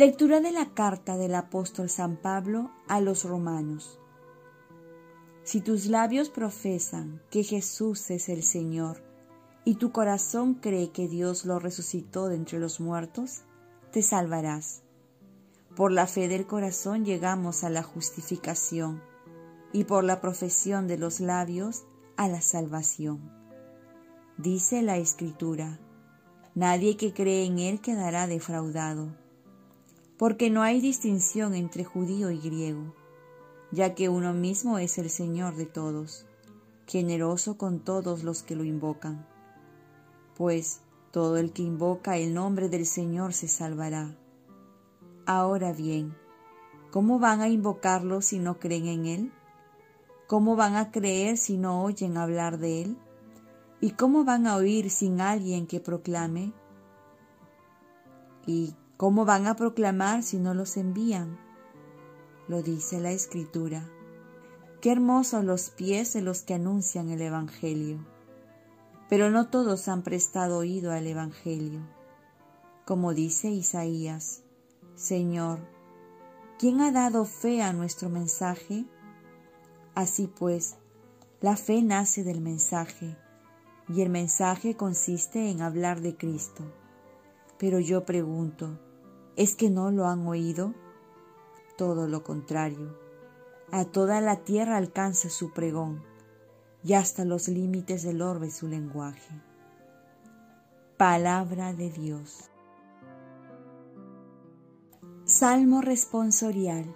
Lectura de la carta del apóstol San Pablo a los romanos. Si tus labios profesan que Jesús es el Señor y tu corazón cree que Dios lo resucitó de entre los muertos, te salvarás. Por la fe del corazón llegamos a la justificación y por la profesión de los labios a la salvación. Dice la Escritura, nadie que cree en Él quedará defraudado, porque no hay distinción entre judío y griego, ya que uno mismo es el Señor de todos, generoso con todos los que lo invocan. Pues todo el que invoca el nombre del Señor se salvará. Ahora bien, ¿cómo van a invocarlo si no creen en Él? ¿Cómo van a creer si no oyen hablar de Él? ¿Y cómo van a oír sin alguien que proclame? ¿Y cómo van a proclamar si no los envían? Lo dice la Escritura. Qué hermosos los pies de los que anuncian el Evangelio. Pero no todos han prestado oído al Evangelio. Como dice Isaías, Señor, ¿quién ha dado fe a nuestro mensaje? Así pues, la fe nace del mensaje, y el mensaje consiste en hablar de Cristo. Pero yo pregunto, ¿es que no lo han oído? Todo lo contrario. A toda la tierra alcanza su pregón, y hasta los límites del orbe su lenguaje. Palabra de Dios. Salmo responsorial.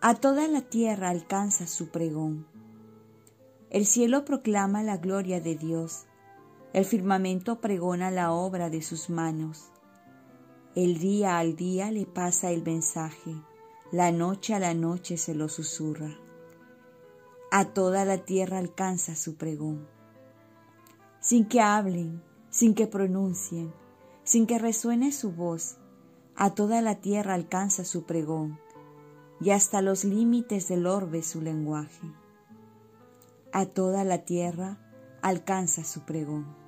A toda la tierra alcanza su pregón. El cielo proclama la gloria de Dios, el firmamento pregona la obra de sus manos. El día al día le pasa el mensaje, la noche a la noche se lo susurra. A toda la tierra alcanza su pregón. Sin que hablen, sin que pronuncien, sin que resuene su voz, a toda la tierra alcanza su pregón y hasta los límites del orbe su lenguaje. A toda la tierra alcanza su pregón.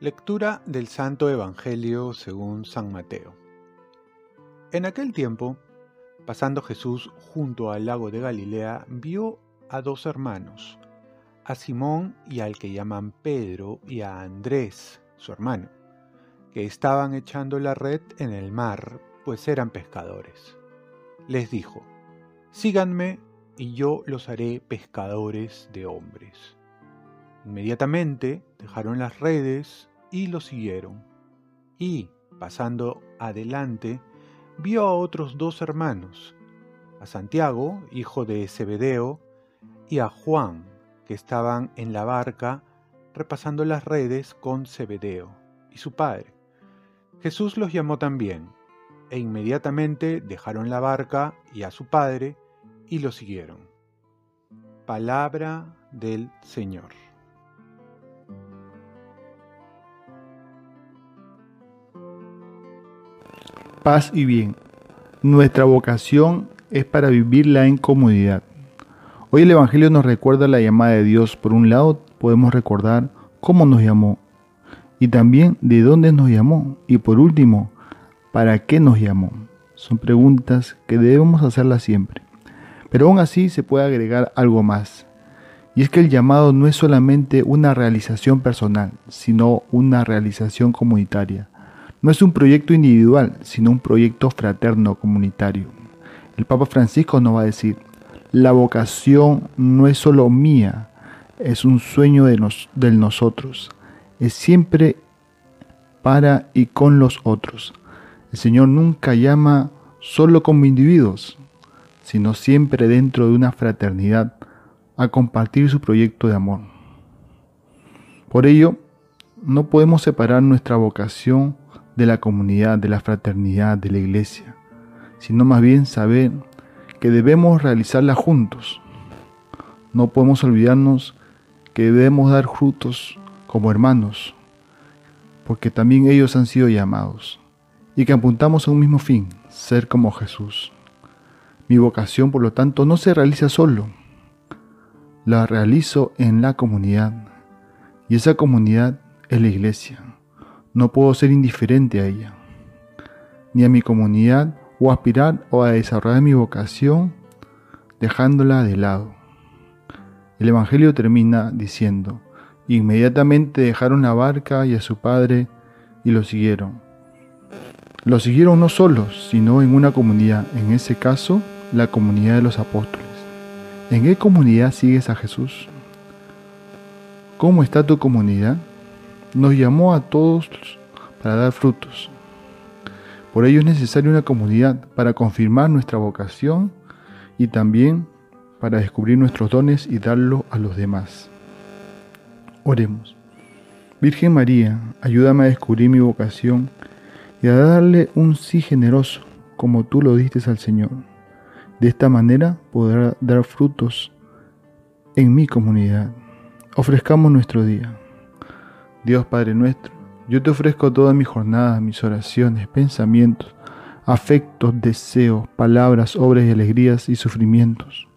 Lectura del Santo Evangelio según San Mateo. En aquel tiempo, pasando Jesús junto al lago de Galilea, vio a dos hermanos, a Simón y al que llaman Pedro y a Andrés, su hermano, que estaban echando la red en el mar pues eran pescadores. Les dijo, síganme y yo los haré pescadores de hombres. Inmediatamente dejaron las redes y lo siguieron. Y, pasando adelante, vio a otros dos hermanos, a Santiago, hijo de Zebedeo, y a Juan, que estaban en la barca repasando las redes con Zebedeo y su padre. Jesús los llamó también e inmediatamente dejaron la barca y a su padre y lo siguieron. Palabra del Señor. Paz y bien. Nuestra vocación es para vivirla en comunidad. Hoy el Evangelio nos recuerda la llamada de Dios. Por un lado, podemos recordar cómo nos llamó y también de dónde nos llamó. Y por último, ¿Para qué nos llamó? Son preguntas que debemos hacerlas siempre. Pero aún así se puede agregar algo más. Y es que el llamado no es solamente una realización personal, sino una realización comunitaria. No es un proyecto individual, sino un proyecto fraterno comunitario. El Papa Francisco nos va a decir, la vocación no es solo mía, es un sueño de, nos, nosotros. Es siempre para y con los otros. El Señor nunca llama solo como individuos, sino siempre dentro de una fraternidad a compartir su proyecto de amor. Por ello, no podemos separar nuestra vocación de la comunidad, de la fraternidad, de la iglesia, sino más bien saber que debemos realizarla juntos. No podemos olvidarnos que debemos dar frutos como hermanos, porque también ellos han sido llamados y que apuntamos a un mismo fin, ser como Jesús. Mi vocación, por lo tanto, no se realiza solo, la realizo en la comunidad y esa comunidad es la iglesia. No puedo ser indiferente a ella. ni a mi comunidad o aspirar o a desarrollar mi vocación dejándola de lado. El Evangelio termina diciendo, inmediatamente dejaron la barca y a su padre y lo siguieron. Lo siguieron no solos, sino en una comunidad, en ese caso, la comunidad de los apóstoles. ¿En qué comunidad sigues a Jesús? ¿Cómo está tu comunidad? Nos llamó a todos para dar frutos. Por ello es necesaria una comunidad para confirmar nuestra vocación y también para descubrir nuestros dones y darlo a los demás. Oremos. Virgen María, ayúdame a descubrir mi vocación y a darle un sí generoso, como tú lo diste al Señor. De esta manera podrá dar frutos en mi comunidad. Ofrezcamos nuestro día. Dios Padre nuestro, yo te ofrezco toda mi jornada, mis oraciones, pensamientos, afectos, deseos, palabras, obras y alegrías y sufrimientos,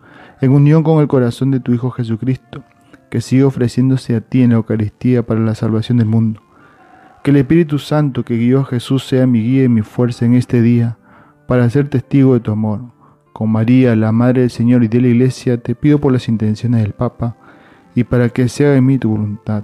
en unión con el corazón de tu Hijo Jesucristo que sigue ofreciéndose a ti en la Eucaristía para la salvación del mundo. Que el Espíritu Santo que guió a Jesús sea mi guía y mi fuerza en este día para ser testigo de tu amor. Con María, la Madre del Señor y de la Iglesia, te pido por las intenciones del Papa y para que se haga en mí tu voluntad.